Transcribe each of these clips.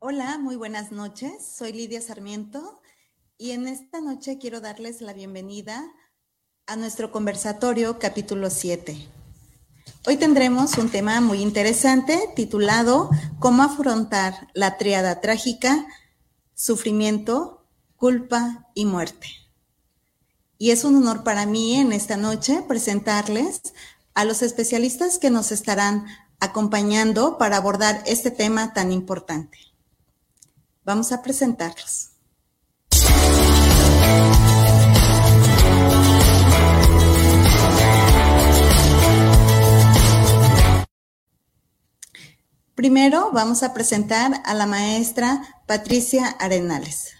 Hola, muy buenas noches. Soy Lidia Sarmiento y en esta noche quiero darles la bienvenida a nuestro conversatorio capítulo 7. Hoy tendremos un tema muy interesante titulado Cómo afrontar la triada trágica, sufrimiento, culpa y muerte. Y es un honor para mí en esta noche presentarles a los especialistas que nos estarán acompañando para abordar este tema tan importante. Vamos a presentarlos. Primero vamos a presentar a la maestra Patricia Arenales.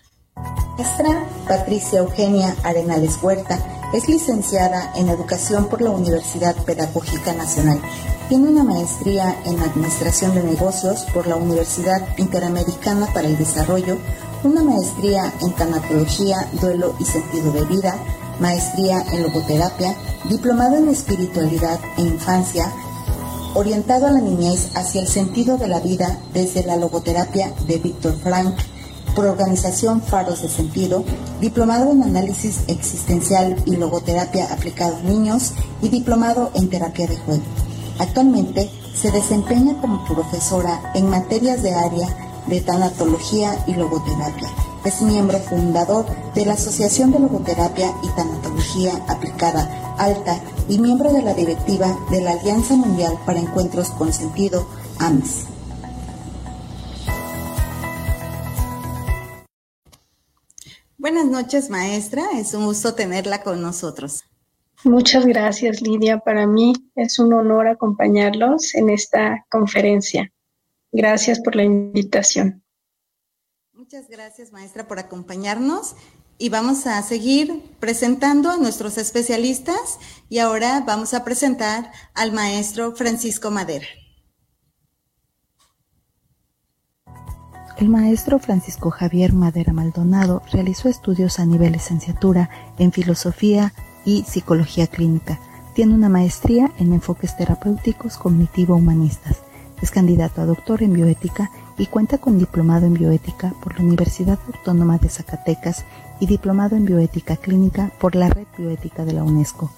Maestra Patricia Eugenia Arenales Huerta es licenciada en Educación por la Universidad Pedagógica Nacional. Tiene una maestría en Administración de Negocios por la Universidad Interamericana para el Desarrollo, una maestría en Tanatología, Duelo y Sentido de Vida, maestría en Logoterapia, diplomado en Espiritualidad e Infancia, orientado a la niñez hacia el sentido de la vida desde la logoterapia de Víctor Frank, por organización Faros de Sentido, diplomado en análisis existencial y logoterapia aplicado a niños y diplomado en terapia de juego. Actualmente se desempeña como profesora en materias de área de tanatología y logoterapia. Es miembro fundador de la Asociación de Logoterapia y Tanatología Aplicada Alta y miembro de la directiva de la Alianza Mundial para Encuentros con Sentido, AMS. Buenas noches, maestra. Es un gusto tenerla con nosotros. Muchas gracias, Lidia. Para mí es un honor acompañarlos en esta conferencia. Gracias por la invitación. Muchas gracias, maestra, por acompañarnos y vamos a seguir presentando a nuestros especialistas y ahora vamos a presentar al maestro Francisco Madera. El maestro Francisco Javier Madera Maldonado realizó estudios a nivel licenciatura en filosofía y psicología clínica. Tiene una maestría en enfoques terapéuticos cognitivo-humanistas. Es candidato a doctor en bioética y cuenta con diplomado en bioética por la Universidad Autónoma de Zacatecas y diplomado en bioética clínica por la Red Bioética de la UNESCO.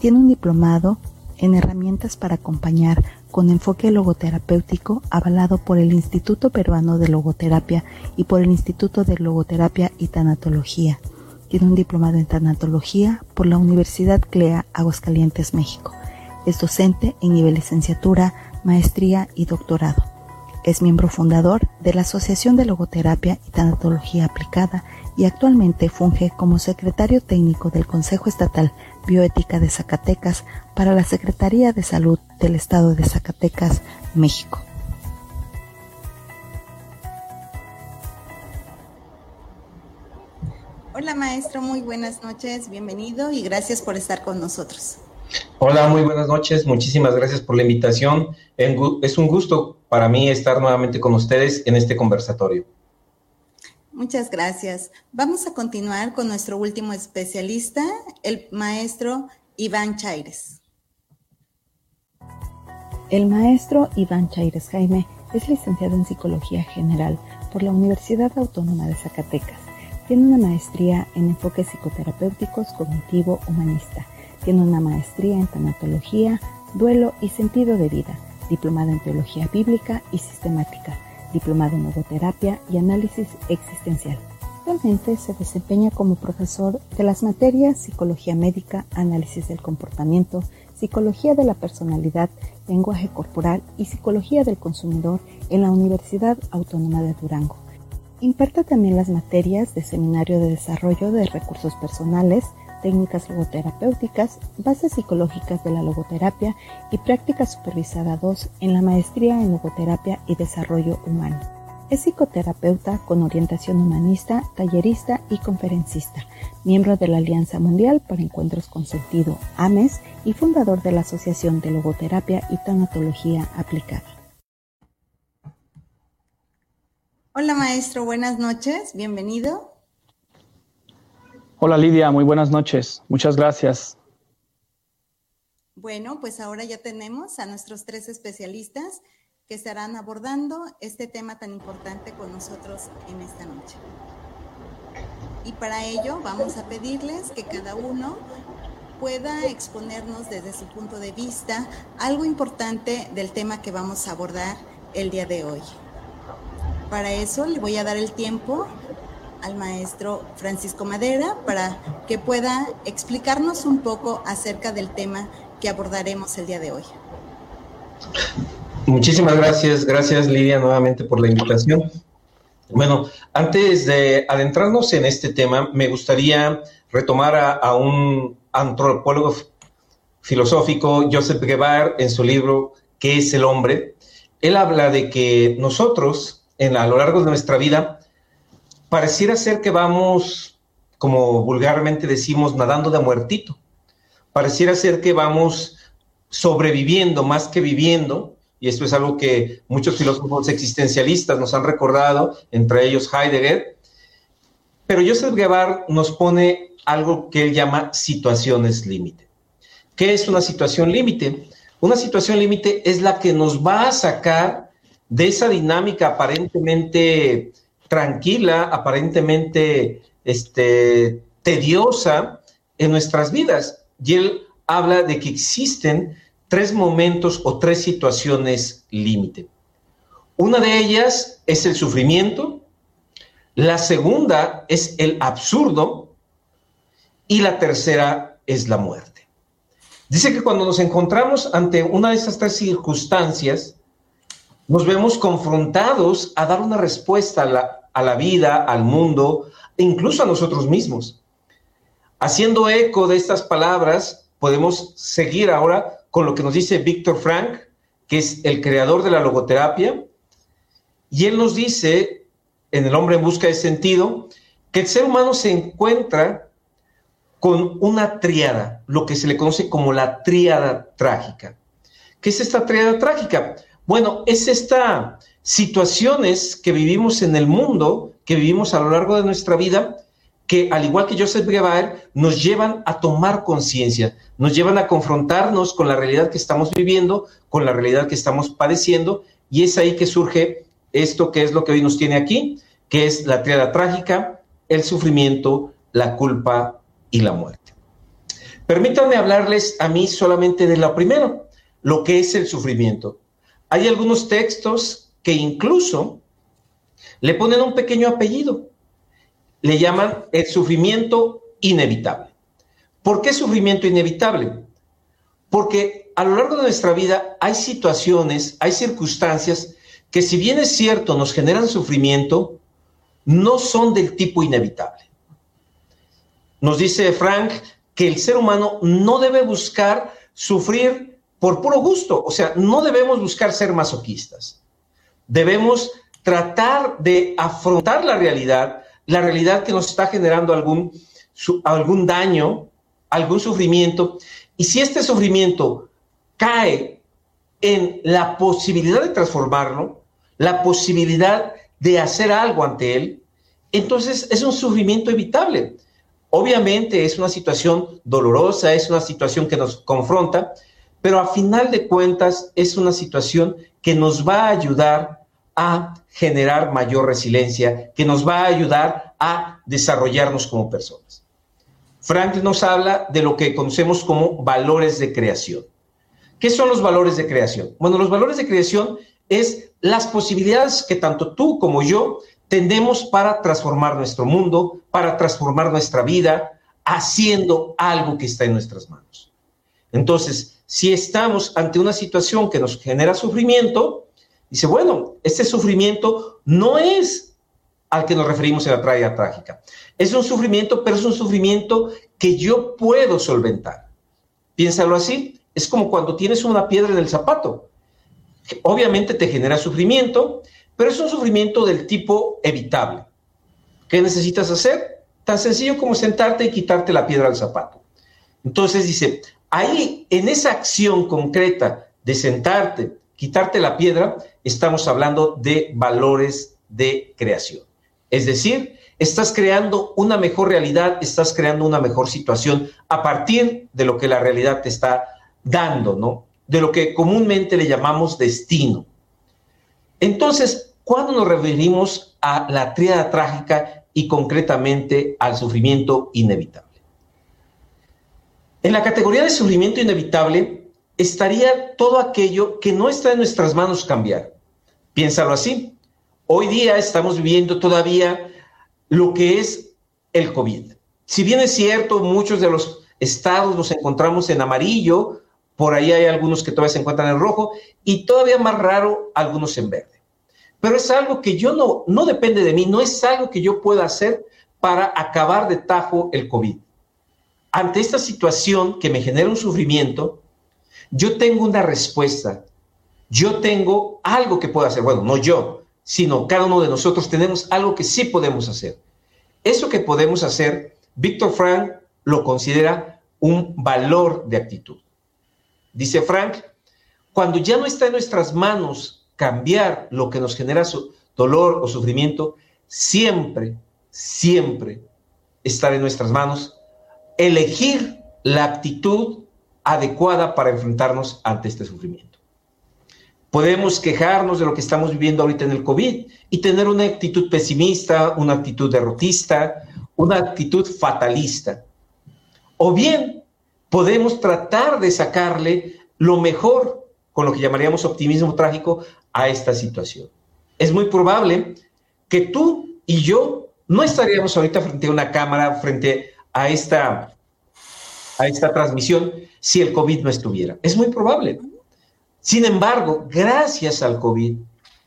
Tiene un diplomado en herramientas para acompañar con enfoque logoterapéutico avalado por el Instituto Peruano de Logoterapia y por el Instituto de Logoterapia y Tanatología. Tiene un diplomado en tanatología por la Universidad CLEA Aguascalientes, México. Es docente en nivel licenciatura, maestría y doctorado. Es miembro fundador de la Asociación de Logoterapia y Tanatología Aplicada y actualmente funge como secretario técnico del Consejo Estatal Bioética de Zacatecas para la Secretaría de Salud del Estado de Zacatecas, México. Hola maestro, muy buenas noches, bienvenido y gracias por estar con nosotros. Hola, muy buenas noches. Muchísimas gracias por la invitación. Es un gusto para mí estar nuevamente con ustedes en este conversatorio. Muchas gracias. Vamos a continuar con nuestro último especialista, el maestro Iván Chaires. El maestro Iván Chaires Jaime es licenciado en Psicología General por la Universidad Autónoma de Zacatecas. Tiene una maestría en enfoques psicoterapéuticos cognitivo-humanista tiene una maestría en tanatología, duelo y sentido de vida, diplomado en teología bíblica y sistemática, diplomado en logoterapia y análisis existencial. Actualmente se desempeña como profesor de las materias Psicología Médica, Análisis del Comportamiento, Psicología de la Personalidad, Lenguaje Corporal y Psicología del Consumidor en la Universidad Autónoma de Durango. Imparte también las materias de Seminario de Desarrollo de Recursos Personales, técnicas logoterapéuticas, bases psicológicas de la logoterapia y práctica supervisada 2 en la maestría en logoterapia y desarrollo humano. Es psicoterapeuta con orientación humanista, tallerista y conferencista, miembro de la Alianza Mundial para Encuentros con Sentido, AMES, y fundador de la Asociación de Logoterapia y Tanatología Aplicada. Hola maestro, buenas noches, bienvenido. Hola Lidia, muy buenas noches. Muchas gracias. Bueno, pues ahora ya tenemos a nuestros tres especialistas que estarán abordando este tema tan importante con nosotros en esta noche. Y para ello vamos a pedirles que cada uno pueda exponernos desde su punto de vista algo importante del tema que vamos a abordar el día de hoy. Para eso le voy a dar el tiempo al maestro Francisco Madera para que pueda explicarnos un poco acerca del tema que abordaremos el día de hoy. Muchísimas gracias, gracias Lidia nuevamente por la invitación. Bueno, antes de adentrarnos en este tema, me gustaría retomar a, un antropólogo filosófico, Joseph Guevara, en su libro ¿Qué es el hombre? Él habla de que nosotros, en, a lo largo de nuestra vida, pareciera ser que vamos, como vulgarmente decimos, nadando de muertito. Pareciera ser que vamos sobreviviendo más que viviendo, y esto es algo que muchos filósofos existencialistas nos han recordado, entre ellos Heidegger. Pero Joseph Guevara nos pone algo que él llama situaciones límite. ¿Qué es una situación límite? Una situación límite es la que nos va a sacar de esa dinámica aparentemente tranquila, aparentemente este, tediosa en nuestras vidas. Y él habla de que existen tres momentos o tres situaciones límite. Una de ellas es el sufrimiento, la segunda es el absurdo y la tercera es la muerte. Dice que cuando nos encontramos ante una de esas tres circunstancias, nos vemos confrontados a dar una respuesta a la, a la vida, al mundo, e incluso a nosotros mismos. Haciendo eco de estas palabras, podemos seguir ahora con lo que nos dice Víctor Frank, que es el creador de la logoterapia, y él nos dice, en El hombre en busca de sentido, que el ser humano se encuentra con una tríada, lo que se le conoce como la tríada trágica. ¿Qué es esta tríada trágica? Bueno, es esta situaciones que vivimos en el mundo, que vivimos a lo largo de nuestra vida, que al igual que Joseph Guevara, nos llevan a tomar conciencia, nos llevan a confrontarnos con la realidad que estamos viviendo, con la realidad que estamos padeciendo, y es ahí que surge esto que es lo que hoy nos tiene aquí, que es la triada trágica, el sufrimiento, la culpa y la muerte. Permítanme hablarles a mí solamente de lo primero, lo que es el sufrimiento. Hay algunos textos que incluso le ponen un pequeño apellido. Le llaman el sufrimiento inevitable. ¿Por qué sufrimiento inevitable? Porque a lo largo de nuestra vida hay situaciones, hay circunstancias que si bien es cierto nos generan sufrimiento, no son del tipo inevitable. Nos dice Frank que el ser humano no debe buscar sufrir por puro gusto. O sea, no debemos buscar ser masoquistas. Debemos tratar de afrontar la realidad, la realidad que nos está generando algún, algún daño, algún sufrimiento. Y si este sufrimiento cae en la posibilidad de transformarlo, la posibilidad de hacer algo ante él, entonces es un sufrimiento evitable. Obviamente es una situación dolorosa, es una situación que nos confronta, pero a final de cuentas es una situación que nos va a ayudar a generar mayor resiliencia, que nos va a ayudar a desarrollarnos como personas. Frank nos habla de lo que conocemos como valores de creación. ¿Qué son los valores de creación? Bueno, los valores de creación es las posibilidades que tanto tú como yo tenemos para transformar nuestro mundo, para transformar nuestra vida, haciendo algo que está en nuestras manos. Entonces, si estamos ante una situación que nos genera sufrimiento, dice, bueno, este sufrimiento no es al que nos referimos en la tragedia trágica. Es un sufrimiento, pero es un sufrimiento que yo puedo solventar. Piénsalo así, es como cuando tienes una piedra en el zapato. Obviamente te genera sufrimiento, pero es un sufrimiento del tipo evitable. ¿Qué necesitas hacer? Tan sencillo como sentarte y quitarte la piedra del zapato. Entonces dice, Ahí, en esa acción concreta de sentarte, quitarte la piedra, estamos hablando de valores de creación. Es decir, estás creando una mejor realidad, estás creando una mejor situación a partir de lo que la realidad te está dando, ¿no? De lo que comúnmente le llamamos destino. Entonces, ¿cuándo nos referimos a la tríada trágica y concretamente al sufrimiento inevitable? En la categoría de sufrimiento inevitable estaría todo aquello que no está en nuestras manos cambiar. Piénsalo así. Hoy día estamos viviendo todavía lo que es el COVID. Si bien es cierto, muchos de los estados nos encontramos en amarillo, por ahí hay algunos que todavía se encuentran en rojo y todavía más raro algunos en verde. Pero es algo que yo no, no depende de mí, no es algo que yo pueda hacer para acabar de tajo el COVID. Ante esta situación que me genera un sufrimiento, yo tengo una respuesta, yo tengo algo que puedo hacer. Bueno, no yo, sino cada uno de nosotros tenemos algo que sí podemos hacer. Eso que podemos hacer, Víctor Frank lo considera un valor de actitud. Dice Frank, cuando ya no está en nuestras manos cambiar lo que nos genera dolor o sufrimiento, siempre, siempre estar en nuestras manos elegir la actitud adecuada para enfrentarnos ante este sufrimiento. Podemos quejarnos de lo que estamos viviendo ahorita en el COVID y tener una actitud pesimista, una actitud derrotista, una actitud fatalista. O bien podemos tratar de sacarle lo mejor, con lo que llamaríamos optimismo trágico, a esta situación. Es muy probable que tú y yo no estaríamos ahorita frente a una cámara, frente a esta, a esta transmisión, si el COVID no estuviera. Es muy probable. Sin embargo, gracias al COVID,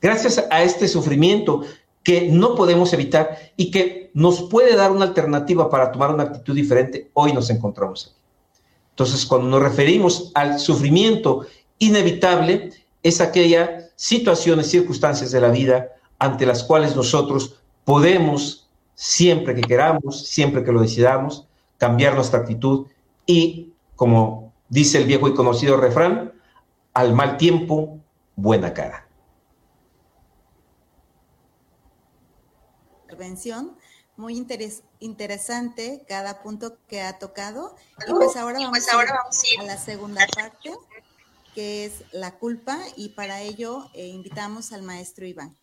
gracias a este sufrimiento que no podemos evitar y que nos puede dar una alternativa para tomar una actitud diferente, hoy nos encontramos aquí. Entonces, cuando nos referimos al sufrimiento inevitable, es aquella situaciones, circunstancias de la vida ante las cuales nosotros podemos, siempre que queramos, siempre que lo decidamos, cambiar nuestra actitud y, como dice el viejo y conocido refrán, al mal tiempo, buena cara. Intervención muy interesante cada punto que ha tocado. Y pues ahora pues vamos, a, la segunda parte, que es la culpa, y para ello eh, invitamos al maestro Iván.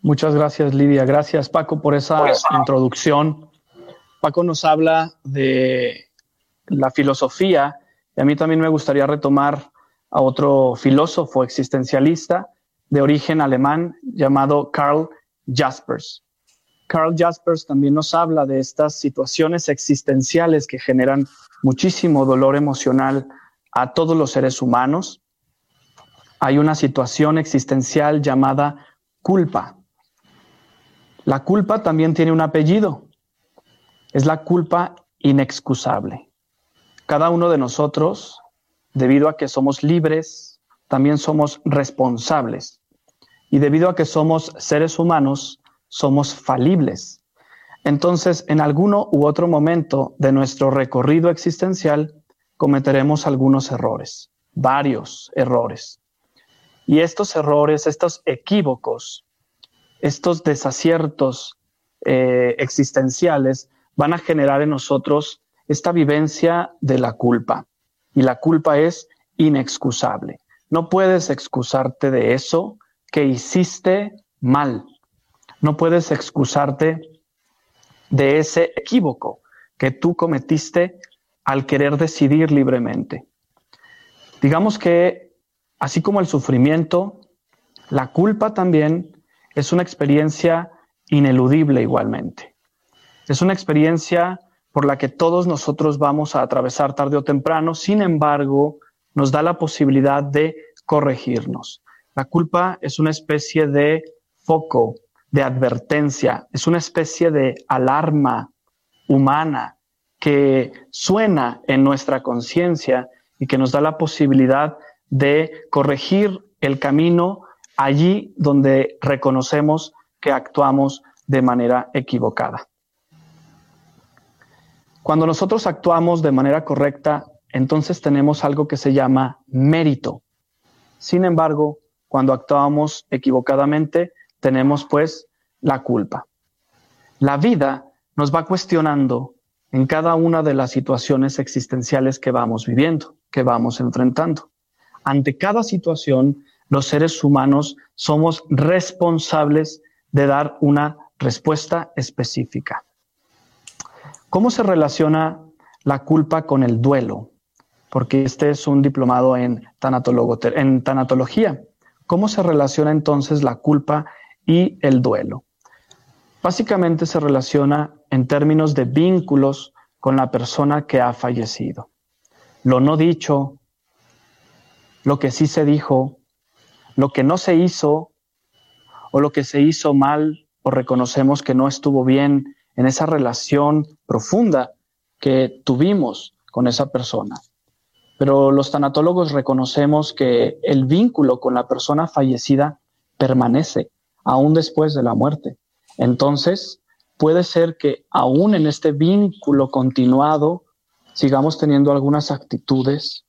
Muchas gracias, Lidia. Gracias, Paco, por esa introducción. Paco nos habla de la filosofía y a mí también me gustaría retomar a otro filósofo existencialista de origen alemán llamado Karl Jaspers. Karl Jaspers también nos habla de estas situaciones existenciales que generan muchísimo dolor emocional a todos los seres humanos. Hay una situación existencial llamada culpa. La culpa también tiene un apellido. Es la culpa inexcusable. Cada uno de nosotros, debido a que somos libres, también somos responsables. Y debido a que somos seres humanos, somos falibles. Entonces, en alguno u otro momento de nuestro recorrido existencial, cometeremos algunos errores, varios errores. Y estos errores, estos equívocos, estos desaciertos eh, existenciales van a generar en nosotros esta vivencia de la culpa. Y la culpa es inexcusable. No puedes excusarte de eso que hiciste mal. No puedes excusarte de ese equívoco que tú cometiste al querer decidir libremente. Digamos que, así como el sufrimiento, la culpa también es una experiencia ineludible igualmente. Es una experiencia por la que todos nosotros vamos a atravesar tarde o temprano, sin embargo, nos da la posibilidad de corregirnos. La culpa es una especie de foco, de advertencia, es una especie de alarma humana que suena en nuestra conciencia y que nos da la posibilidad de corregir el camino allí donde reconocemos que actuamos de manera equivocada. Cuando nosotros actuamos de manera correcta, entonces tenemos algo que se llama mérito. Sin embargo, cuando actuamos equivocadamente, tenemos pues la culpa. La vida nos va cuestionando en cada una de las situaciones existenciales que vamos viviendo, que vamos enfrentando. Ante cada situación, los seres humanos somos responsables de dar una respuesta específica. ¿Cómo se relaciona la culpa con el duelo? Porque este es un diplomado en, tanatología. ¿Cómo se relaciona entonces la culpa y el duelo? Básicamente se relaciona en términos de vínculos con la persona que ha fallecido. Lo no dicho, lo que sí se dijo, lo que no se hizo o lo que se hizo mal o reconocemos que no estuvo bien en esa relación profunda que tuvimos con esa persona. Pero los tanatólogos reconocemos que el vínculo con la persona fallecida permanece aún después de la muerte. Entonces, puede ser que aún en este vínculo continuado sigamos teniendo algunas actitudes,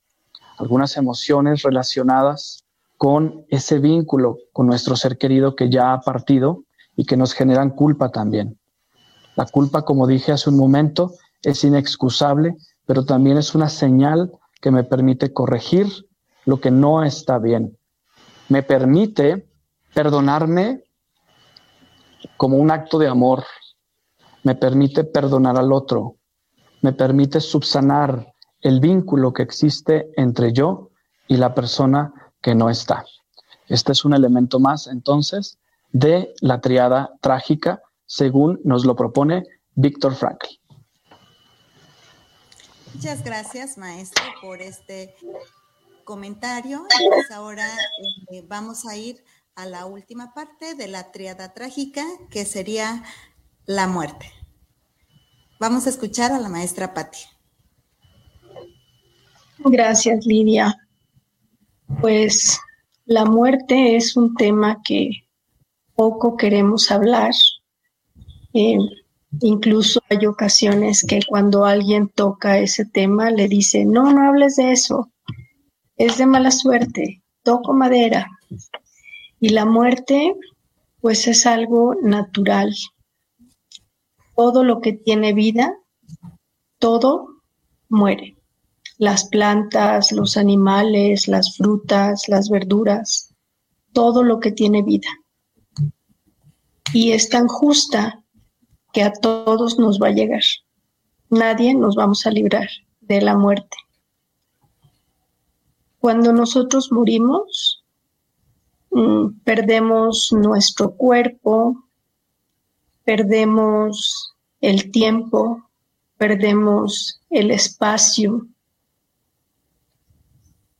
algunas emociones relacionadas con ese vínculo con nuestro ser querido que ya ha partido y que nos generan culpa también. La culpa, como dije hace un momento, es inexcusable, pero también es una señal que me permite corregir lo que no está bien. Me permite perdonarme como un acto de amor. Me permite perdonar al otro. Me permite subsanar el vínculo que existe entre yo y la persona que no está. Este es un elemento más, entonces, de la triada trágica, según nos lo propone Víctor Frankl. Muchas gracias, maestro, por este comentario. Pues ahora eh, vamos a ir a la última parte de la triada trágica, que sería la muerte. Vamos a escuchar a la maestra Patti. Gracias, Lidia. Pues la muerte es un tema que poco queremos hablar. Eh, incluso hay ocasiones que cuando alguien toca ese tema le dice, no, no hables de eso, es de mala suerte, toco madera. Y la muerte, pues es algo natural. Todo lo que tiene vida, todo muere las plantas, los animales, las frutas, las verduras, todo lo que tiene vida. Y es tan justa que a todos nos va a llegar. Nadie nos vamos a librar de la muerte. Cuando nosotros morimos, mm, perdemos nuestro cuerpo, perdemos el tiempo, perdemos el espacio,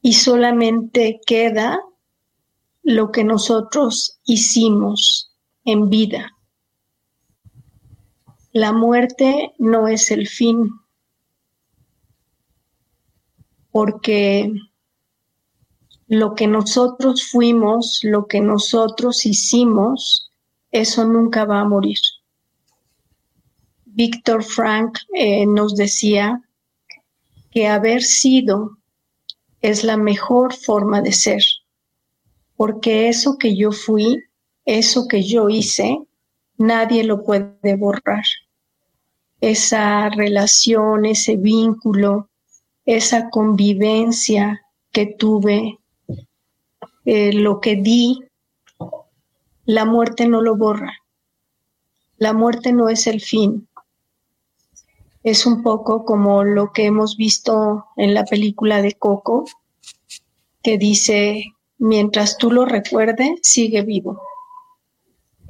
y solamente queda lo que nosotros hicimos en vida. La muerte no es el fin, porque lo que nosotros fuimos, lo que nosotros hicimos, eso nunca va a morir. Víctor Frank eh, nos decía que haber sido es la mejor forma de ser, porque eso que yo fui, eso que yo hice, nadie lo puede borrar. Esa relación, ese vínculo, esa convivencia que tuve, eh, lo que di, la muerte no lo borra. La muerte no es el fin, es un poco como lo que hemos visto en la película de Coco, que dice, mientras tú lo recuerdes, sigue vivo.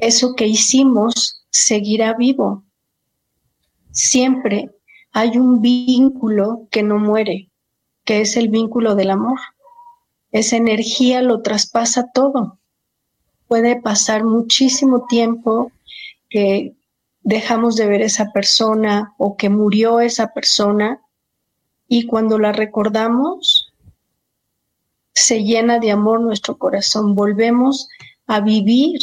Eso que hicimos seguirá vivo. Siempre hay un vínculo que no muere, que es el vínculo del amor. Esa energía lo traspasa todo. Puede pasar muchísimo tiempo que dejamos de ver esa persona o que murió esa persona y cuando la recordamos se llena de amor nuestro corazón. Volvemos a vivir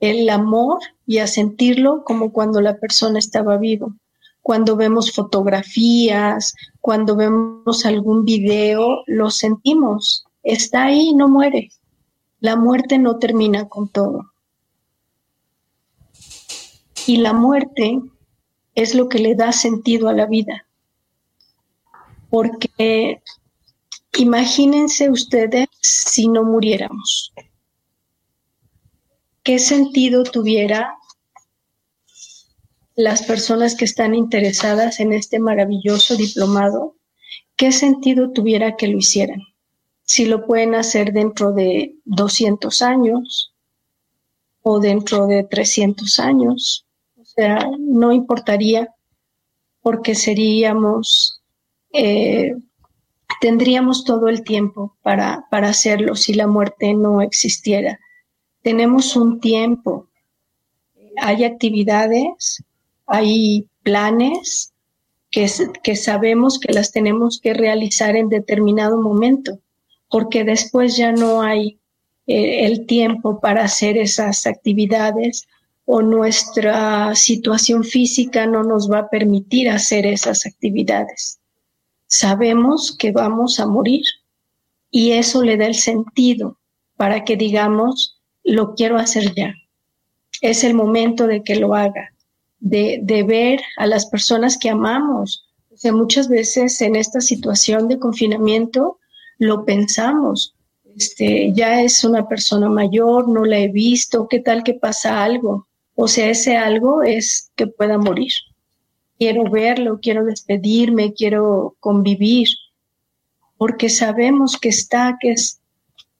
el amor y a sentirlo como cuando la persona estaba vivo. Cuando vemos fotografías, cuando vemos algún video, lo sentimos. Está ahí, no muere. La muerte no termina con todo. Y la muerte es lo que le da sentido a la vida, porque Imagínense ustedes si no muriéramos. ¿Qué sentido tuviera las personas que están interesadas en este maravilloso diplomado? ¿Qué sentido tuviera que lo hicieran? Si lo pueden hacer dentro de 200 años o dentro de 300 años, o sea, no importaría porque seríamos eh, tendríamos todo el tiempo para, para hacerlo si la muerte no existiera. Tenemos un tiempo, hay actividades, hay planes que, que sabemos que las tenemos que realizar en determinado momento, porque después ya no hay eh, el tiempo para hacer esas actividades o nuestra situación física no nos va a permitir hacer esas actividades. Sabemos que vamos a morir y eso le da el sentido para que digamos, lo quiero hacer ya. Es el momento de que lo haga, de, de ver a las personas que amamos. O muchas veces en esta situación de confinamiento lo pensamos. Este, ya es una persona mayor, no la he visto, ¿qué tal que pasa algo? O sea, ese algo es que pueda morir quiero verlo, quiero despedirme, quiero convivir, porque sabemos que está, que es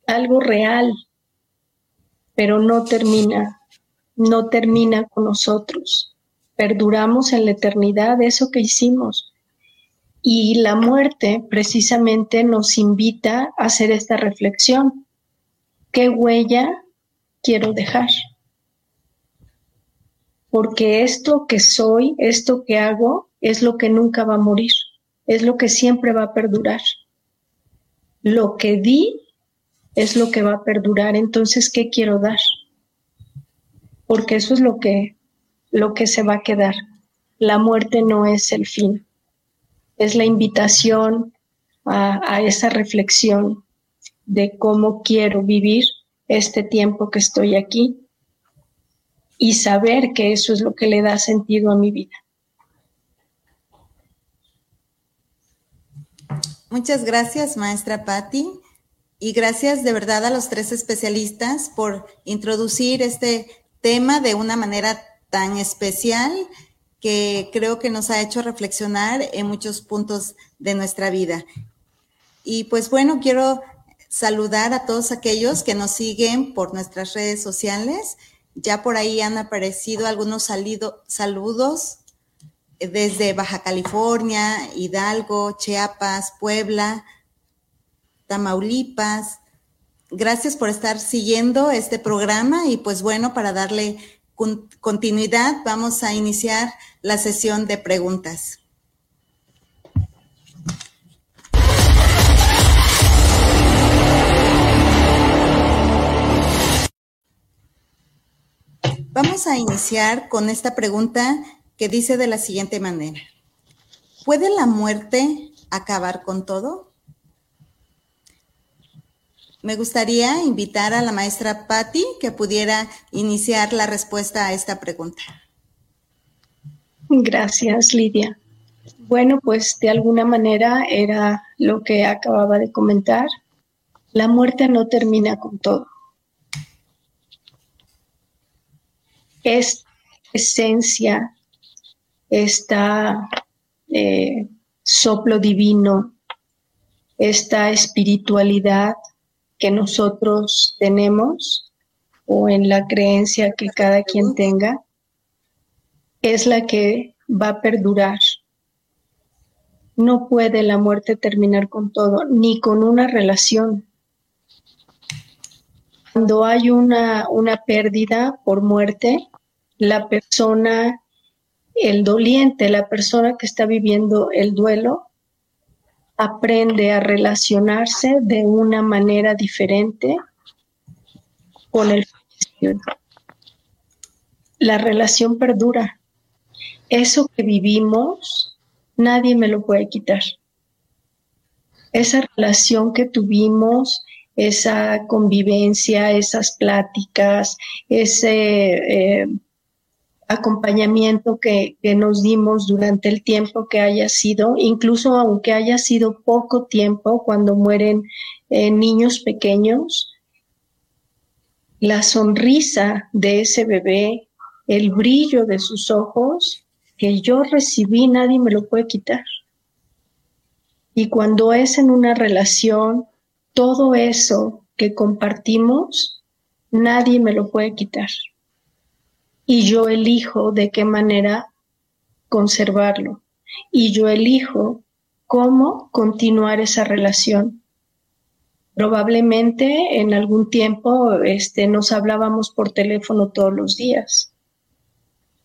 algo real, pero no termina, no termina con nosotros. Perduramos en la eternidad eso que hicimos. Y la muerte precisamente nos invita a hacer esta reflexión. ¿Qué huella quiero dejar? porque esto que soy, esto que hago, es lo que nunca va a morir, es lo que siempre va a perdurar. Lo que di es lo que va a perdurar, entonces, ¿qué quiero dar? Porque eso es lo que, lo que se va a quedar. La muerte no es el fin, es la invitación a, a esa reflexión de cómo quiero vivir este tiempo que estoy aquí y saber que eso es lo que le da sentido a mi vida. Muchas gracias, maestra Patti, y gracias de verdad a los tres especialistas por introducir este tema de una manera tan especial que creo que nos ha hecho reflexionar en muchos puntos de nuestra vida. Y pues bueno, quiero saludar a todos aquellos que nos siguen por nuestras redes sociales ya por ahí han aparecido algunos saludos desde Baja California, Hidalgo, Chiapas, Puebla, Tamaulipas. Gracias por estar siguiendo este programa y pues bueno, para darle continuidad vamos a iniciar la sesión de preguntas. Vamos a iniciar con esta pregunta que dice de la siguiente manera. ¿Puede la muerte acabar con todo? Me gustaría invitar a la maestra Patti que pudiera iniciar la respuesta a esta pregunta. Gracias, Lidia. Bueno, pues de alguna manera era lo que acababa de comentar. La muerte no termina con todo. esta esencia, eh, soplo divino, esta espiritualidad que nosotros tenemos o en la creencia que cada quien tenga, es la que va a perdurar. No puede la muerte terminar con todo, ni con una relación. Cuando hay una, una pérdida por muerte, la persona, el doliente, la persona que está viviendo el duelo, aprende a relacionarse de una manera diferente con el La relación perdura. Eso que vivimos, nadie me lo puede quitar. Esa relación que tuvimos, esa convivencia, esas pláticas, ese eh, acompañamiento que, nos dimos durante el tiempo que haya sido, incluso aunque haya sido poco tiempo cuando mueren eh, niños pequeños, la sonrisa de ese bebé, el brillo de sus ojos, que yo recibí, nadie me lo puede quitar. Y cuando es en una relación, todo eso que compartimos, nadie me lo puede quitar y yo elijo de qué manera conservarlo y yo elijo cómo continuar esa relación. Probablemente en algún tiempo este, nos hablábamos por teléfono todos los días.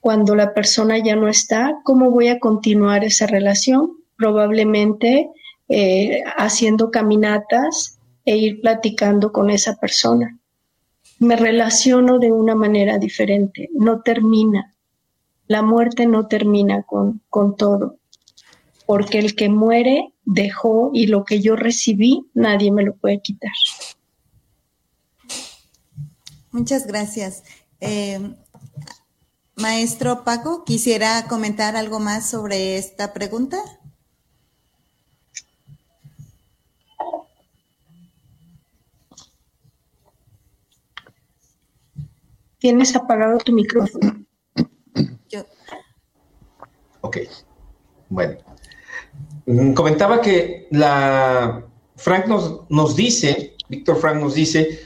Cuando la persona ya no está, ¿cómo voy a continuar esa relación? Probablemente eh, haciendo caminatas e ir platicando con esa persona me relaciono de una manera diferente, no termina. La muerte no termina con, con todo, porque el que muere dejó y lo que yo recibí nadie me lo puede quitar. Muchas gracias. Eh, maestro Paco, ¿quisiera comentar algo más sobre esta pregunta? Tienes apagado tu micrófono. Ok. Bueno. Mm, comentaba que la Frank nos, nos dice, Víctor Frank nos dice,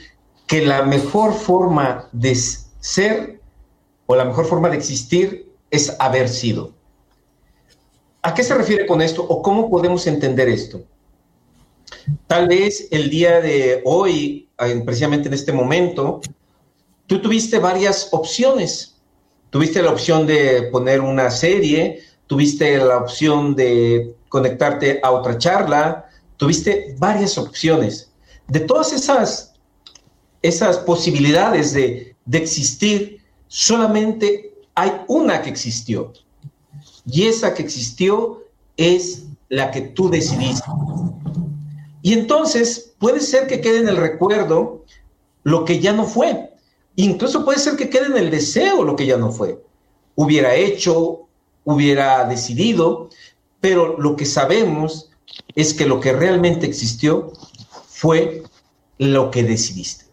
que la mejor forma de ser o la mejor forma de existir es haber sido. ¿A qué se refiere con esto o cómo podemos entender esto? Tal vez el día de hoy, precisamente en este momento, tú tuviste varias opciones. Tuviste la opción de poner una serie, tuviste la opción de conectarte a otra charla, tuviste varias opciones. De todas esas, esas posibilidades de, de existir, solamente hay una que existió. Y esa que existió es la que tú decidiste. Y entonces puede ser que quede en el recuerdo lo que ya no fue. Incluso puede ser que quede en el deseo lo que ya no fue. Hubiera hecho, hubiera decidido, pero lo que sabemos es que lo que realmente existió fue lo que decidiste.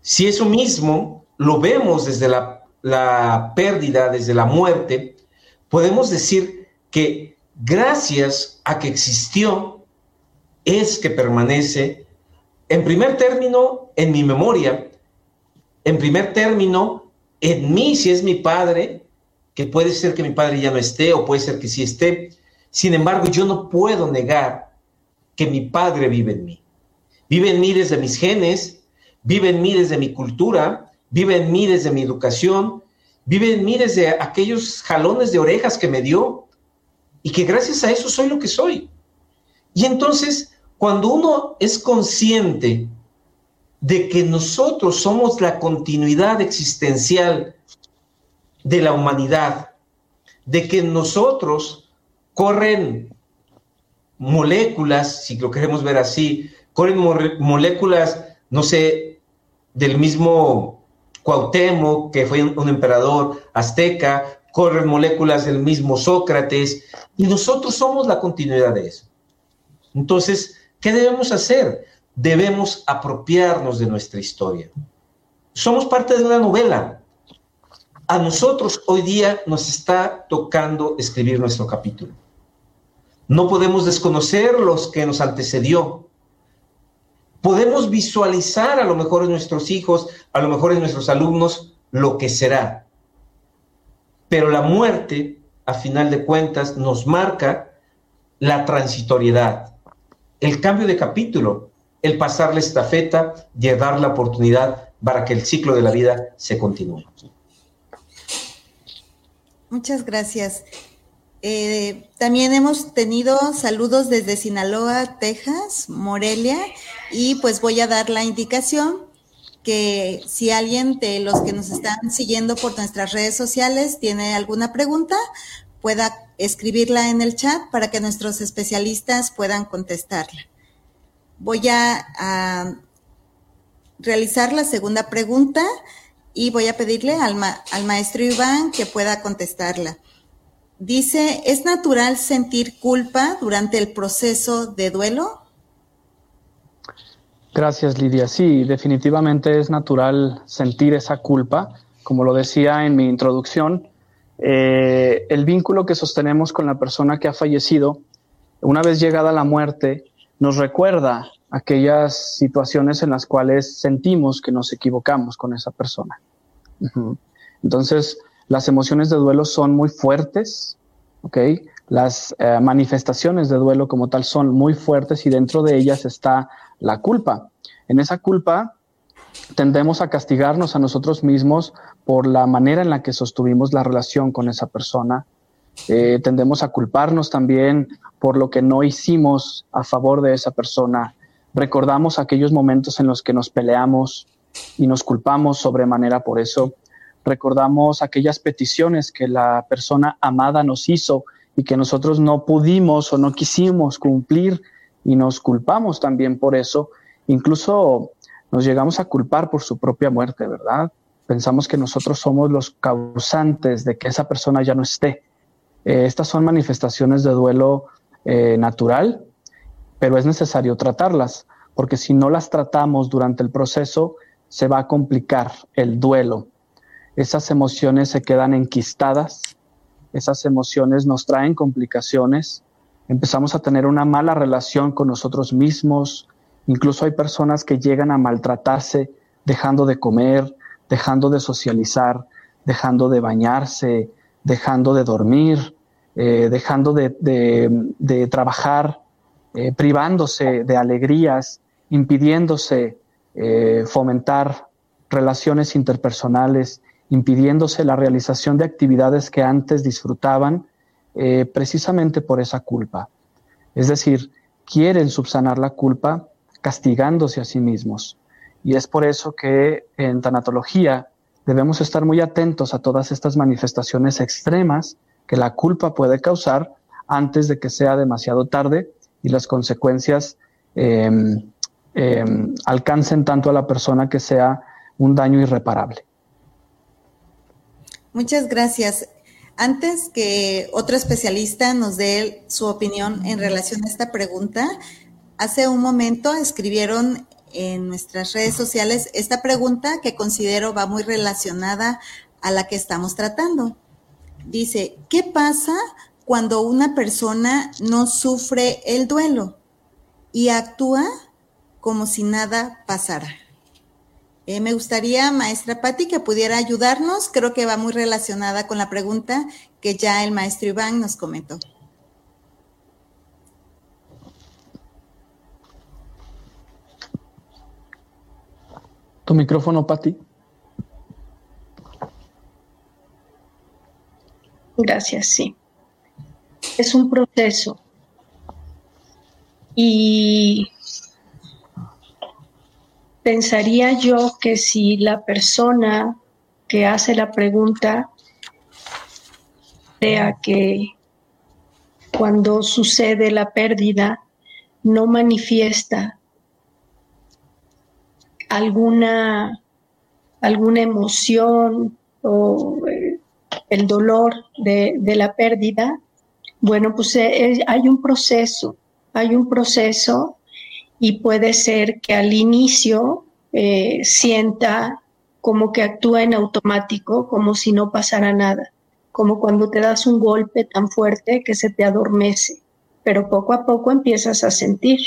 Si eso mismo lo vemos desde la, pérdida, desde la muerte, podemos decir que gracias a que existió, es que permanece, en primer término, en mi memoria, en primer término, en mí, si es mi padre, que puede ser que mi padre ya no esté o puede ser que sí esté. Sin embargo, yo no puedo negar que mi padre vive en mí. Vive en mí desde mis genes, vive en mí desde mi cultura, vive en mí desde mi educación, vive en mí desde aquellos jalones de orejas que me dio y que gracias a eso soy lo que soy. Y entonces, cuando uno es consciente de que nosotros somos la continuidad existencial de la humanidad, de que nosotros corren moléculas, si lo queremos ver así, corren moléculas, no sé, del mismo Cuauhtémoc, que fue un emperador azteca, corren moléculas del mismo Sócrates, y nosotros somos la continuidad de eso. Entonces, ¿qué debemos hacer? Debemos apropiarnos de nuestra historia. Somos parte de una novela. A nosotros hoy día nos está tocando escribir nuestro capítulo. No podemos desconocer los que nos antecedió. Podemos visualizar a lo mejor en nuestros hijos, a lo mejor en nuestros alumnos, lo que será. Pero la muerte, a final de cuentas, nos marca la transitoriedad, el cambio de capítulo, el pasar la estafeta y dar la oportunidad para que el ciclo de la vida se continúe. Muchas gracias. Eh, también hemos tenido saludos desde Sinaloa, Texas, Morelia, y pues voy a dar la indicación que si alguien de los que nos están siguiendo por nuestras redes sociales tiene alguna pregunta, pueda escribirla en el chat para que nuestros especialistas puedan contestarla. Voy a, realizar la segunda pregunta y voy a pedirle al, al maestro Iván que pueda contestarla. Dice, ¿es natural sentir culpa durante el proceso de duelo? Gracias, Lidia. Sí, definitivamente es natural sentir esa culpa. Como lo decía en mi introducción, eh, el vínculo que sostenemos con la persona que ha fallecido, una vez llegada la muerte, nos recuerda aquellas situaciones en las cuales sentimos que nos equivocamos con esa persona. Entonces, las emociones de duelo son muy fuertes, ¿ok? Las eh, manifestaciones de duelo como tal son muy fuertes y dentro de ellas está la culpa. En esa culpa tendemos a castigarnos a nosotros mismos por la manera en la que sostuvimos la relación con esa persona. Eh, tendemos a culparnos también por lo que no hicimos a favor de esa persona. Recordamos aquellos momentos en los que nos peleamos y nos culpamos sobremanera por eso. Recordamos aquellas peticiones que la persona amada nos hizo y que nosotros no pudimos o no quisimos cumplir y nos culpamos también por eso. Incluso nos llegamos a culpar por su propia muerte, ¿verdad? Pensamos que nosotros somos los causantes de que esa persona ya no esté. Eh, estas son manifestaciones de duelo eh, natural, pero es necesario tratarlas, porque si no las tratamos durante el proceso, se va a complicar el duelo. Esas emociones se quedan enquistadas, esas emociones nos traen complicaciones, empezamos a tener una mala relación con nosotros mismos, Incluso hay personas que llegan a maltratarse dejando de comer, dejando de socializar, dejando de bañarse, dejando de dormir, eh, dejando de, trabajar, eh, privándose de alegrías, impidiéndose eh, fomentar relaciones interpersonales, impidiéndose la realización de actividades que antes disfrutaban precisamente por esa culpa. Es decir, quieren subsanar la culpa castigándose a sí mismos. Y es por eso que en tanatología debemos estar muy atentos a todas estas manifestaciones extremas que la culpa puede causar antes de que sea demasiado tarde y las consecuencias em, em, alcancen tanto a la persona que sea un daño irreparable. Muchas gracias. Antes que otro especialista nos dé su opinión en relación a esta pregunta, Hace un momento escribieron en nuestras redes sociales esta pregunta que considero va muy relacionada a la que estamos tratando. Dice, ¿qué pasa cuando una persona no sufre el duelo y actúa como si nada pasara? Eh, me gustaría, maestra Patti, que pudiera ayudarnos. Creo que va muy relacionada con la pregunta que ya el maestro Iván nos comentó. Tu micrófono, Patti. Gracias, sí. Es un proceso. Y pensaría yo que si la persona que hace la pregunta vea que cuando sucede la pérdida no manifiesta alguna, alguna emoción o eh, el dolor de, la pérdida, bueno, pues eh, hay un proceso, hay un proceso y puede ser que al inicio eh, sienta como que actúa en automático, como si no pasara nada, como cuando te das un golpe tan fuerte que se te adormece, pero poco a poco empiezas a sentir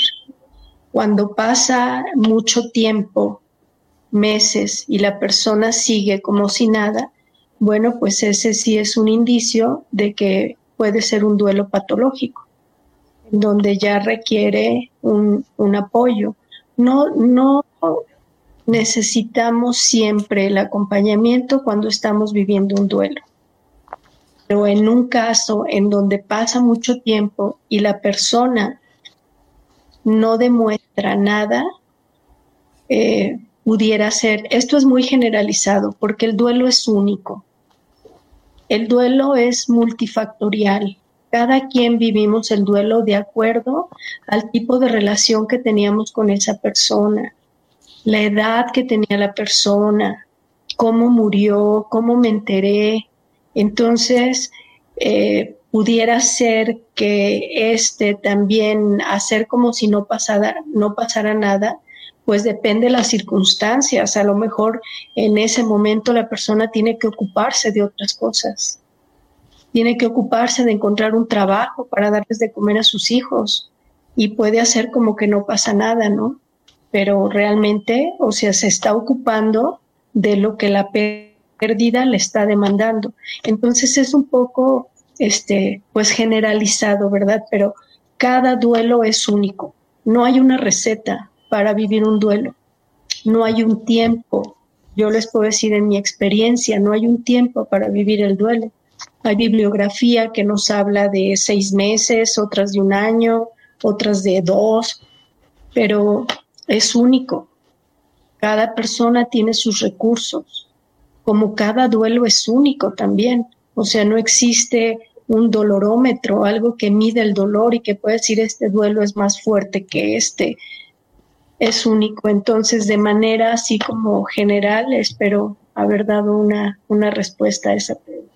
cuando pasa mucho tiempo, meses, y la persona sigue como si nada, bueno, pues ese sí es un indicio de que puede ser un duelo patológico, donde ya requiere un, apoyo. No, no necesitamos siempre el acompañamiento cuando estamos viviendo un duelo. Pero en un caso en donde pasa mucho tiempo y la persona no demuestra nada, eh, pudiera ser, esto es muy generalizado porque el duelo es único. El duelo es multifactorial. Cada quien vivimos el duelo de acuerdo al tipo de relación que teníamos con esa persona, la edad que tenía la persona, cómo murió, cómo me enteré. Entonces, eh, pudiera ser que este también hacer como si no pasara, no pasara nada, pues depende de las circunstancias. A lo mejor en ese momento la persona tiene que ocuparse de otras cosas. Tiene que ocuparse de encontrar un trabajo para darles de comer a sus hijos y puede hacer como que no pasa nada, ¿no? Pero realmente, o sea, se está ocupando de lo que la pérdida le está demandando. Entonces es un poco, este, pues generalizado, ¿verdad? Pero cada duelo es único. No hay una receta, para vivir un duelo. No hay un tiempo. Yo les puedo decir en mi experiencia, no hay un tiempo para vivir el duelo. Hay bibliografía que nos habla de seis meses, otras de un año, otras de dos, pero es único. Cada persona tiene sus recursos, como cada duelo es único también. O sea, no existe un dolorómetro, algo que mide el dolor y que puede decir este duelo es más fuerte que este es único. Entonces, de manera así como general, espero haber dado una, una respuesta a esa pregunta.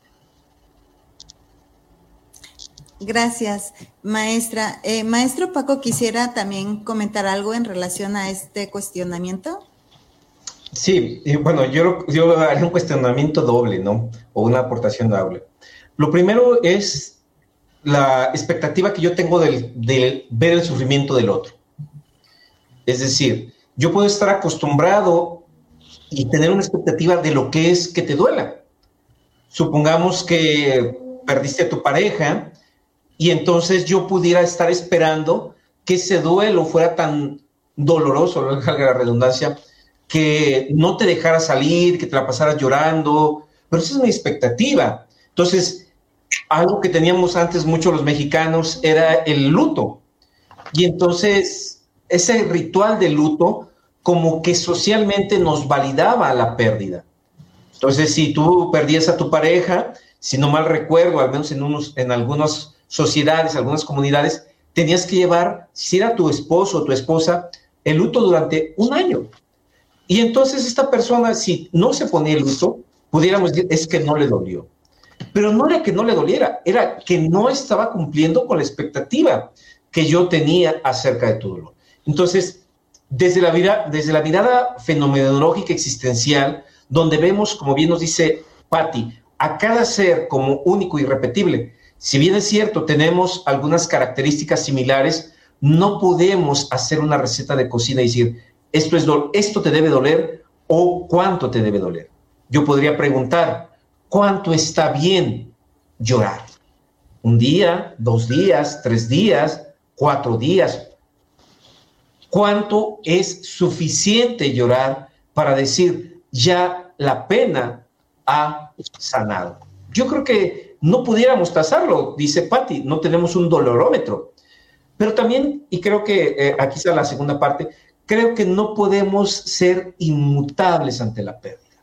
Gracias, maestra. Eh, maestro Paco, quisiera también comentar algo en relación a este cuestionamiento. Sí, bueno, yo, yo haría un cuestionamiento doble, ¿no? O una aportación doble. Lo primero es la expectativa que yo tengo del, ver el sufrimiento del otro. Es decir, yo puedo estar acostumbrado y tener una expectativa de lo que es que te duela. Supongamos que perdiste a tu pareja y entonces yo pudiera estar esperando que ese duelo fuera tan doloroso, la redundancia, que no te dejara salir, que te la pasaras llorando, pero esa es mi expectativa. Entonces, algo que teníamos antes mucho los mexicanos era el luto. Y entonces ese ritual de luto como que socialmente nos validaba la pérdida. Entonces, si tú perdías a tu pareja, si no mal recuerdo, al menos en, unos, en algunas sociedades, algunas comunidades, tenías que llevar, si era tu esposo o tu esposa, el luto durante un año. Y entonces esta persona, si no se ponía el luto, pudiéramos decir, es que no le dolió. Pero no era que no le doliera, era que no estaba cumpliendo con la expectativa que yo tenía acerca de tu dolor. Entonces, desde la, vida, desde la mirada fenomenológica existencial, donde vemos, como bien nos dice Patti, a cada ser como único y repetible, si bien es cierto, tenemos algunas características similares, no podemos hacer una receta de cocina y decir, esto, es esto te debe doler o cuánto te debe doler. Yo podría preguntar, ¿cuánto está bien llorar? ¿Un día, dos días, tres días, cuatro días? ¿Cuánto es suficiente llorar para decir ya la pena ha sanado? Yo creo que no pudiéramos tasarlo, dice Patti, no tenemos un dolorómetro. Pero también, y creo que eh, aquí está la segunda parte, creo que no podemos ser inmutables ante la pérdida.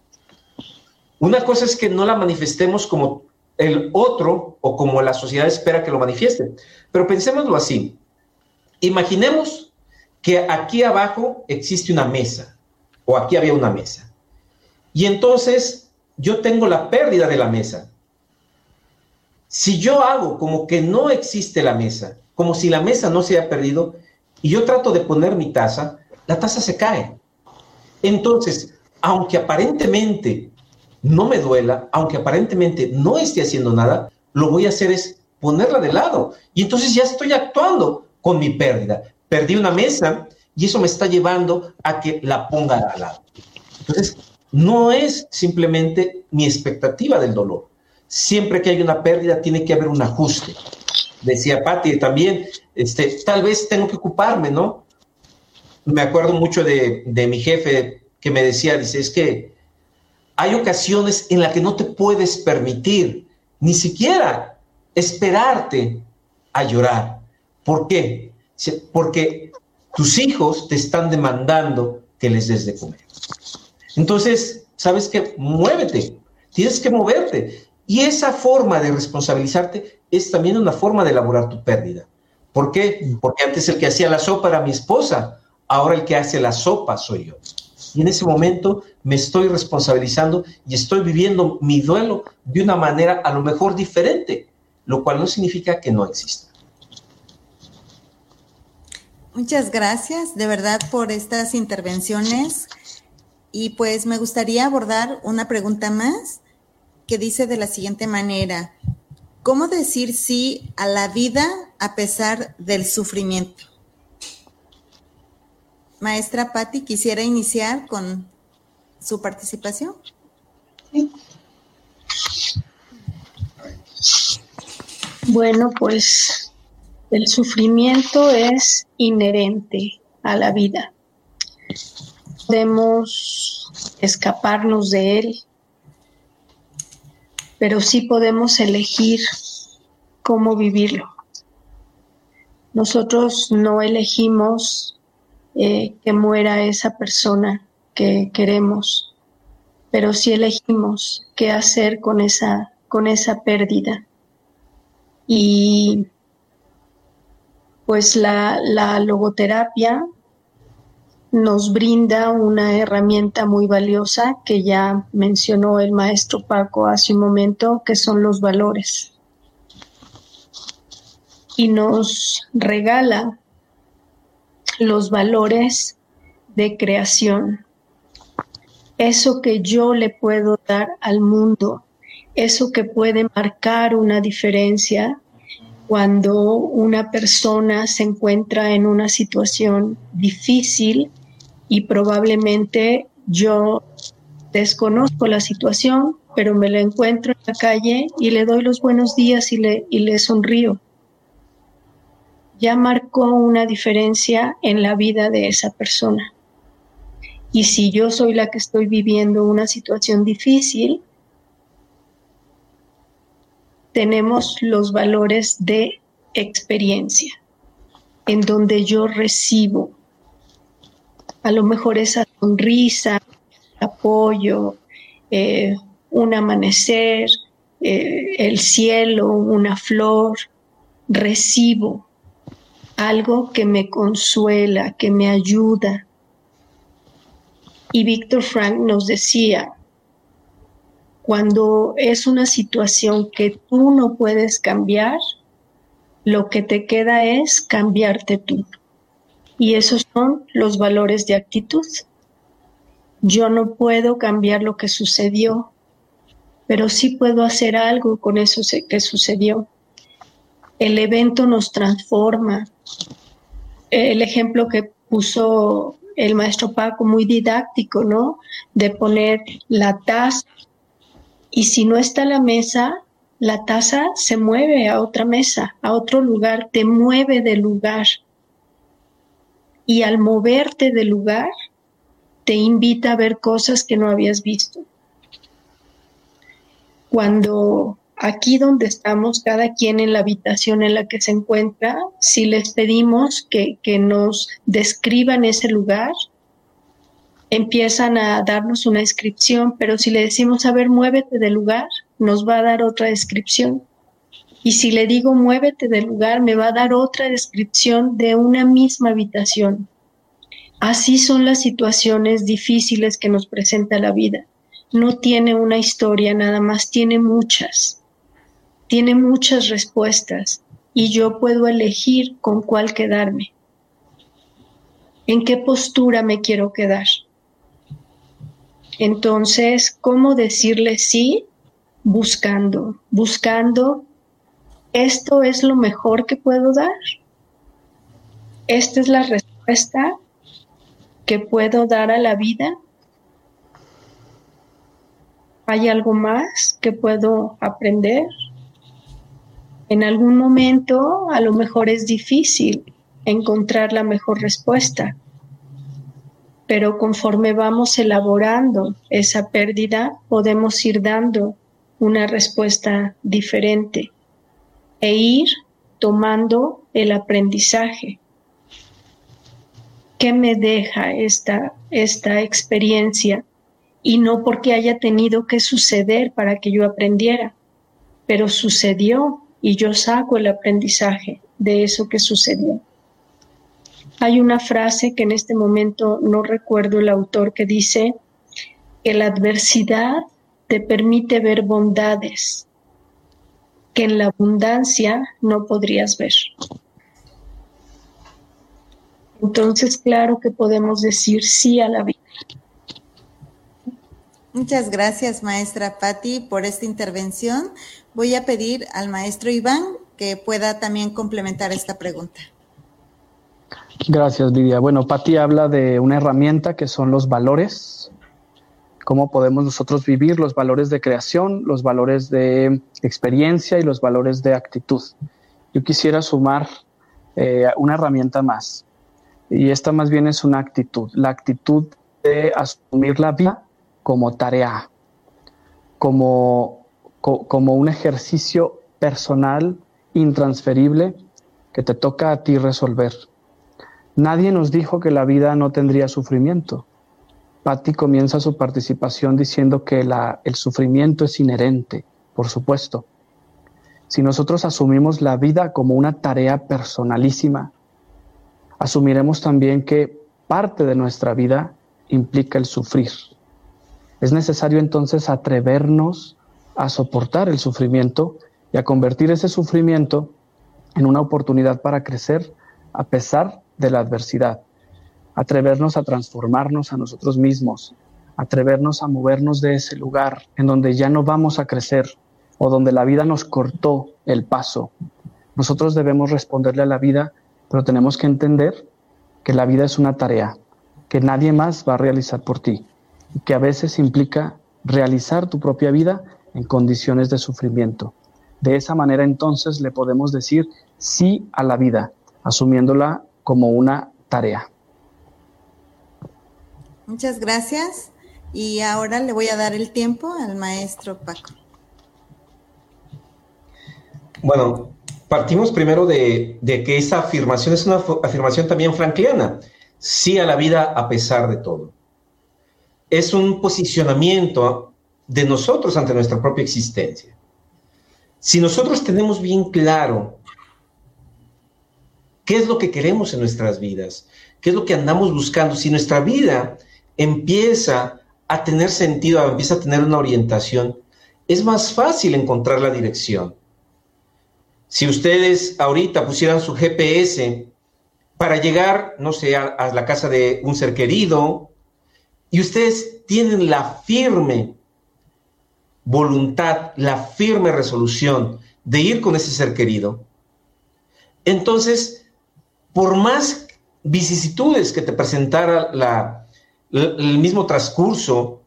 Una cosa es que no la manifestemos como el otro o como la sociedad espera que lo manifieste, pero pensémoslo así. Imaginemos que aquí abajo existe una mesa, o aquí había una mesa. Y entonces yo tengo la pérdida de la mesa. Si yo hago como que no existe la mesa, como si la mesa no se haya perdido, y yo trato de poner mi taza, la taza se cae. Entonces, aunque aparentemente no me duela, aunque aparentemente no esté haciendo nada, lo voy a hacer es ponerla de lado. Y entonces ya estoy actuando con mi pérdida perdí una mesa y eso me está llevando a que la ponga al lado. Entonces, no es simplemente mi expectativa del dolor. Siempre que hay una pérdida, tiene que haber un ajuste. Decía Patti también, este, tal vez tengo que ocuparme, ¿no? Me acuerdo mucho de, mi jefe que me decía, dice, es que hay ocasiones en las que no te puedes permitir ni siquiera esperarte a llorar. ¿Por qué? porque tus hijos te están demandando que les des de comer. Entonces, ¿sabes qué? Muévete, tienes que moverte. Y esa forma de responsabilizarte es también una forma de elaborar tu pérdida. ¿Por qué? Porque antes el que hacía la sopa era mi esposa, ahora el que hace la sopa soy yo. y en ese momento me estoy responsabilizando y estoy viviendo mi duelo de una manera a lo mejor diferente, lo cual no significa que no exista. Muchas gracias de verdad por estas intervenciones y pues me gustaría abordar una pregunta más que dice de la siguiente manera, ¿cómo decir sí a la vida a pesar del sufrimiento? Maestra Patti, quisiera iniciar con su participación. Bueno, pues el sufrimiento es inherente a la vida. Podemos escaparnos de él, pero sí podemos elegir cómo vivirlo. Nosotros no elegimos eh, que muera esa persona que queremos, pero sí elegimos qué hacer con esa, con esa pérdida. Y pues la, la logoterapia nos brinda una herramienta muy valiosa que ya mencionó el maestro Paco hace un momento, que son los valores. Y nos regala los valores de creación. Eso que yo le puedo dar al mundo, eso que puede marcar una diferencia cuando una persona se encuentra en una situación difícil y probablemente yo desconozco la situación, pero me la encuentro en la calle y le doy los buenos días y le, y le sonrío. Ya marcó una diferencia en la vida de esa persona. Y si yo soy la que estoy viviendo una situación difícil, tenemos los valores de experiencia, en donde yo recibo a lo mejor esa sonrisa, apoyo, eh, un amanecer, eh, el cielo, una flor, recibo algo que me consuela, que me ayuda. Y Víctor Frank nos decía, cuando es una situación que tú no puedes cambiar, lo que te queda es cambiarte tú. Y esos son los valores de actitud. Yo no puedo cambiar lo que sucedió, pero sí puedo hacer algo con eso que sucedió. El evento nos transforma. El ejemplo que puso el maestro Paco, muy didáctico, ¿no? De poner la taza y si no está la mesa, la taza se mueve a otra mesa, a otro lugar, te mueve de lugar. Y al moverte de lugar, te invita a ver cosas que no habías visto. Cuando aquí donde estamos, cada quien en la habitación en la que se encuentra, si les pedimos que, que nos describan ese lugar, empiezan a darnos una descripción, pero si le decimos, a ver, muévete del lugar, nos va a dar otra descripción. Y si le digo, muévete del lugar, me va a dar otra descripción de una misma habitación. Así son las situaciones difíciles que nos presenta la vida. No tiene una historia nada más, tiene muchas. Tiene muchas respuestas y yo puedo elegir con cuál quedarme. ¿En qué postura me quiero quedar? Entonces, ¿cómo decirle sí? Buscando, buscando, esto es lo mejor que puedo dar. Esta es la respuesta que puedo dar a la vida. ¿Hay algo más que puedo aprender? En algún momento a lo mejor es difícil encontrar la mejor respuesta, pero conforme vamos elaborando esa pérdida, podemos ir dando una respuesta diferente e ir tomando el aprendizaje. ¿Qué me deja esta, esta experiencia? Y no porque haya tenido que suceder para que yo aprendiera, pero sucedió y yo saco el aprendizaje de eso que sucedió. hay una frase que en este momento no recuerdo el autor que dice que la adversidad te permite ver bondades que en la abundancia no podrías ver. Entonces, claro que podemos decir sí a la vida. Muchas gracias, maestra Patti, por esta intervención. Voy a pedir al maestro Iván que pueda también complementar esta pregunta. Gracias, Lidia. Bueno, Patti habla de una herramienta que son los valores, cómo podemos nosotros vivir los valores de creación, los valores de experiencia y los valores de actitud. Yo quisiera sumar eh, una herramienta más, y esta más bien es una actitud, la actitud de asumir la vida como tarea, como, como un ejercicio personal, intransferible, que te toca a ti resolver. Nadie nos dijo que la vida no tendría sufrimiento. Patti comienza su participación diciendo que el sufrimiento es inherente, por supuesto. Si nosotros asumimos la vida como una tarea personalísima, asumiremos también que parte de nuestra vida implica el sufrir. Es necesario entonces atrevernos a soportar el sufrimiento y a convertir ese sufrimiento en una oportunidad para crecer a pesar de la adversidad. Atrevernos a transformarnos a nosotros mismos, atrevernos a movernos de ese lugar en donde ya no vamos a crecer o donde la vida nos cortó el paso. Nosotros debemos responderle a la vida, pero tenemos que entender que la vida es una tarea que nadie más va a realizar por ti y que a veces implica realizar tu propia vida en condiciones de sufrimiento. De esa manera entonces le podemos decir sí a la vida, asumiéndola como una tarea. Muchas gracias. Y ahora le voy a dar el tiempo al maestro Paco. Bueno, partimos primero de, de, que esa afirmación es una afirmación también frankliana. Sí a la vida a pesar de todo es un posicionamiento de nosotros ante nuestra propia existencia. Si nosotros tenemos bien claro qué es lo que queremos en nuestras vidas, qué es lo que andamos buscando, si nuestra vida empieza a tener sentido, empieza a tener una orientación, es más fácil encontrar la dirección. Si ustedes ahorita pusieran su GPS para llegar, no sé, a, a la casa de un ser querido, y ustedes tienen la firme voluntad, la firme resolución de ir con ese ser querido, entonces, por más vicisitudes que te presentara la, el mismo transcurso,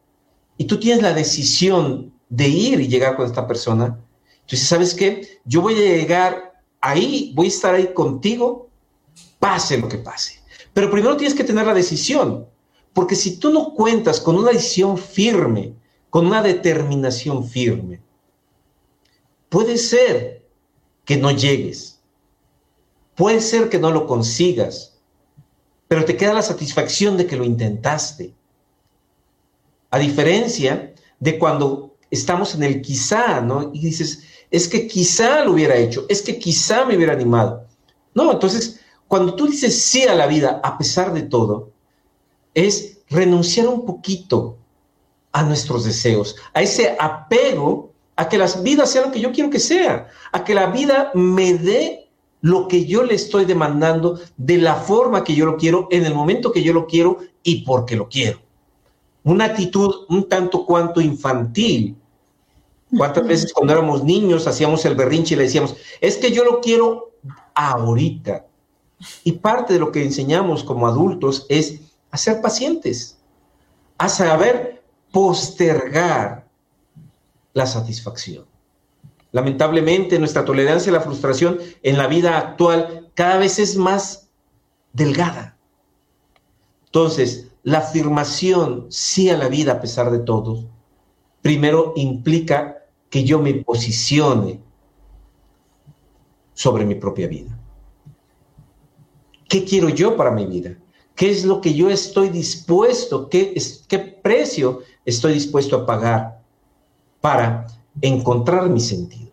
y tú tienes la decisión de ir y llegar con esta persona, entonces, ¿sabes qué? Yo voy a llegar ahí, voy a estar ahí contigo, pase lo que pase. Pero primero tienes que tener la decisión. Porque si tú no cuentas con una decisión firme, con una determinación firme, puede ser que no llegues, puede ser que no lo consigas, pero te queda la satisfacción de que lo intentaste. A diferencia de cuando estamos en el quizá, ¿no? Y dices, es que quizá lo hubiera hecho, es que quizá me hubiera animado. No, entonces, cuando tú dices sí a la vida a pesar de todo, es renunciar un poquito a nuestros deseos, a ese apego a que las vidas sean lo que yo quiero que sea, a que la vida me dé lo que yo le estoy demandando de la forma que yo lo quiero, en el momento que yo lo quiero y porque lo quiero. Una actitud un tanto cuanto infantil. ¿Cuántas veces cuando éramos niños hacíamos el berrinche y le decíamos, es que yo lo quiero ahorita? Y parte de lo que enseñamos como adultos es a ser pacientes, a saber postergar la satisfacción. Lamentablemente, nuestra tolerancia a la frustración en la vida actual cada vez es más delgada. Entonces, la afirmación sí a la vida a pesar de todo, primero implica que yo me posicione sobre mi propia vida. ¿Qué quiero yo para mi vida? ¿Qué es lo que yo estoy dispuesto, qué, es, qué precio estoy dispuesto a pagar para encontrar mi sentido?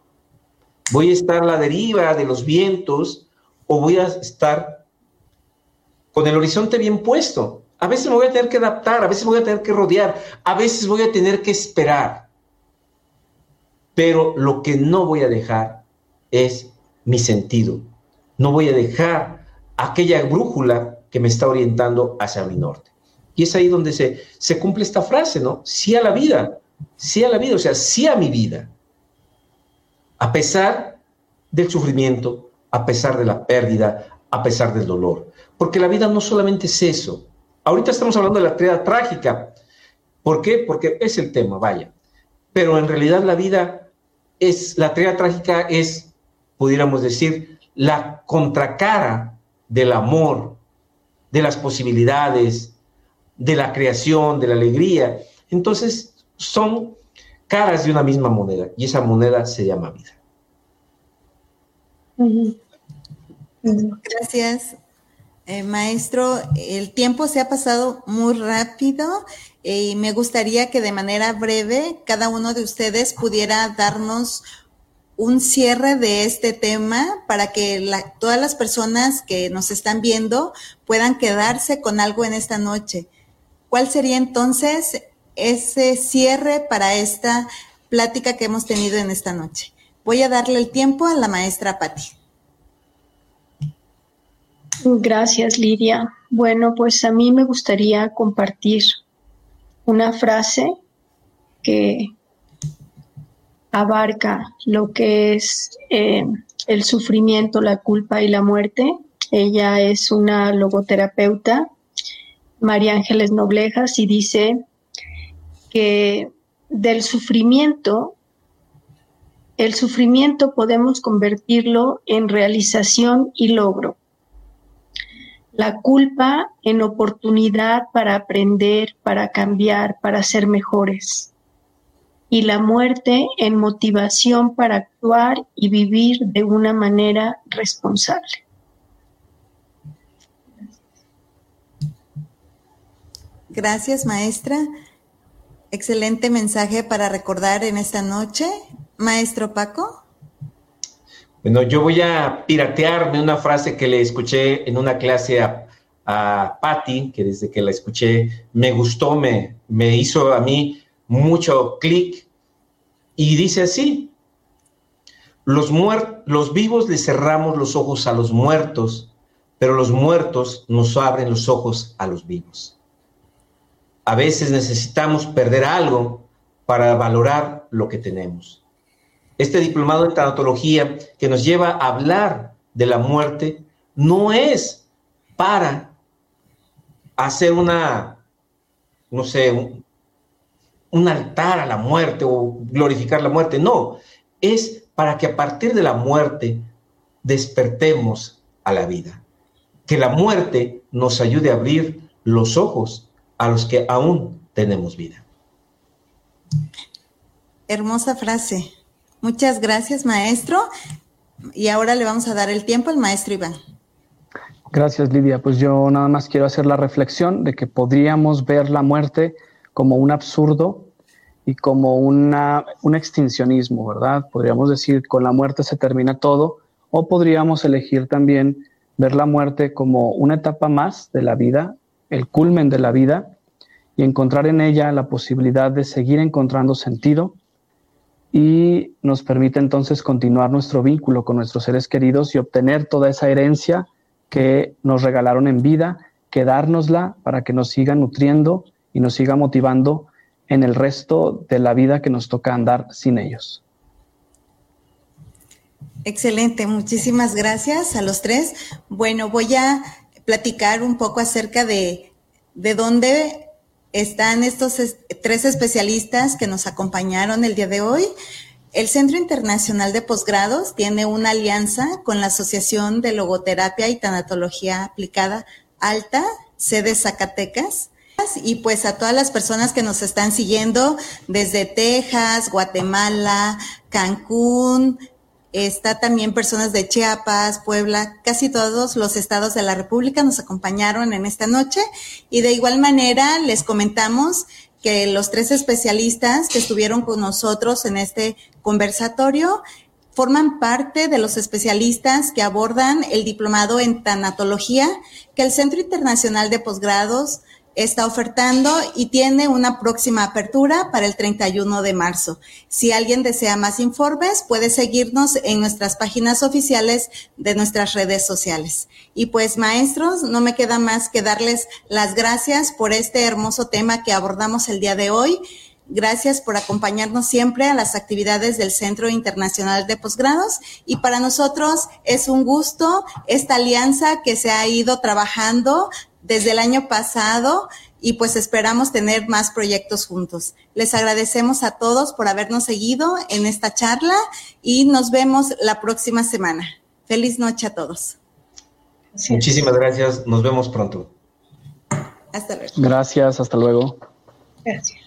¿Voy a estar a la deriva de los vientos o voy a estar con el horizonte bien puesto. A veces me voy a tener que adaptar, a veces voy a tener que rodear, a veces voy a tener que esperar. Pero lo que no voy a dejar es mi sentido. No voy a dejar aquella brújula que me está orientando hacia mi norte. Y es ahí donde se, se cumple esta frase, ¿no? Sí a la vida, sí a la vida, o sea, sí a mi vida. A pesar del sufrimiento, a pesar de la pérdida, a pesar del dolor. Porque la vida no solamente es eso. Ahorita estamos hablando de la triada trágica. ¿Por qué? Porque es el tema, vaya. Pero en realidad la vida es, la triada trágica es, pudiéramos decir, la contracara del amor, de las posibilidades, de la creación, de la alegría. Entonces, son caras de una misma moneda y esa moneda se llama vida. Gracias, eh, maestro. El tiempo se ha pasado muy rápido eh, y me gustaría que de manera breve cada uno de ustedes pudiera darnos un cierre de este tema para que todas las personas que nos están viendo puedan quedarse con algo en esta noche. ¿Cuál sería entonces ese cierre para esta plática que hemos tenido en esta noche? Voy a darle el tiempo a la maestra Patti. Gracias, Lidia. Bueno, pues a mí me gustaría compartir una frase que abarca lo que es eh, el sufrimiento, la culpa y la muerte. Ella es una logoterapeuta María Ángeles Noblejas y dice que del sufrimiento, el sufrimiento podemos convertirlo en realización y logro. La culpa en oportunidad para aprender, para cambiar, para ser mejores. Y la muerte en motivación para actuar y vivir de una manera responsable. Gracias, maestra. Excelente mensaje para recordar en esta noche. Maestro Paco. Bueno, yo voy a piratearme una frase que le escuché en una clase a, a Patty, que desde que la escuché me gustó, me, me hizo a mí mucho clic. Y dice así, los, los vivos le cerramos los ojos a los muertos, pero los muertos nos abren los ojos a los vivos a veces necesitamos perder algo para valorar lo que tenemos. Este diplomado en tanatología que nos lleva a hablar de la muerte no es para hacer una, no sé, un, un altar a la muerte o glorificar la muerte, no, es para que a partir de la muerte despertemos a la vida, que la muerte nos ayude a abrir los ojos a los que aún tenemos vida. Hermosa frase. Muchas gracias, maestro. Y ahora le vamos a dar el tiempo al maestro Iván. Gracias, Lidia. Pues yo nada más quiero hacer la reflexión de que podríamos ver la muerte como un absurdo y como una, un extincionismo, ¿verdad? Podríamos decir, con la muerte se termina todo, o podríamos elegir también ver la muerte como una etapa más de la vida el culmen de la vida y encontrar en ella la posibilidad de seguir encontrando sentido y nos permite entonces continuar nuestro vínculo con nuestros seres queridos y obtener toda esa herencia que nos regalaron en vida, quedárnosla para que nos siga nutriendo y nos siga motivando en el resto de la vida que nos toca andar sin ellos. Excelente, muchísimas gracias a los tres. Bueno, voy a platicar un poco acerca de, de dónde están estos tres especialistas que nos acompañaron el día de hoy. El Centro Internacional de Posgrados tiene una alianza con la Asociación de Logoterapia y Tanatología Aplicada Alta, sede Zacatecas. Y pues a todas las personas que nos están siguiendo desde Texas, Guatemala, Cancún, Está también personas de Chiapas, Puebla, casi todos los estados de la República nos acompañaron en esta noche. Y de igual manera les comentamos que los tres especialistas que estuvieron con nosotros en este conversatorio forman parte de los especialistas que abordan el diplomado en tanatología que el Centro Internacional de Posgrados está ofertando y tiene una próxima apertura para el 31 de marzo. Si alguien desea más informes, puede seguirnos en nuestras páginas oficiales de nuestras redes sociales. Y pues maestros, no me queda más que darles las gracias por este hermoso tema que abordamos el día de hoy. Gracias por acompañarnos siempre a las actividades del Centro Internacional de Posgrados y para nosotros es un gusto esta alianza que se ha ido trabajando desde el año pasado y pues esperamos tener más proyectos juntos. Les agradecemos a todos por habernos seguido en esta charla y nos vemos la próxima semana. Feliz noche a todos. Muchísimas gracias. Nos vemos pronto. Hasta luego. Gracias. Hasta luego. Gracias.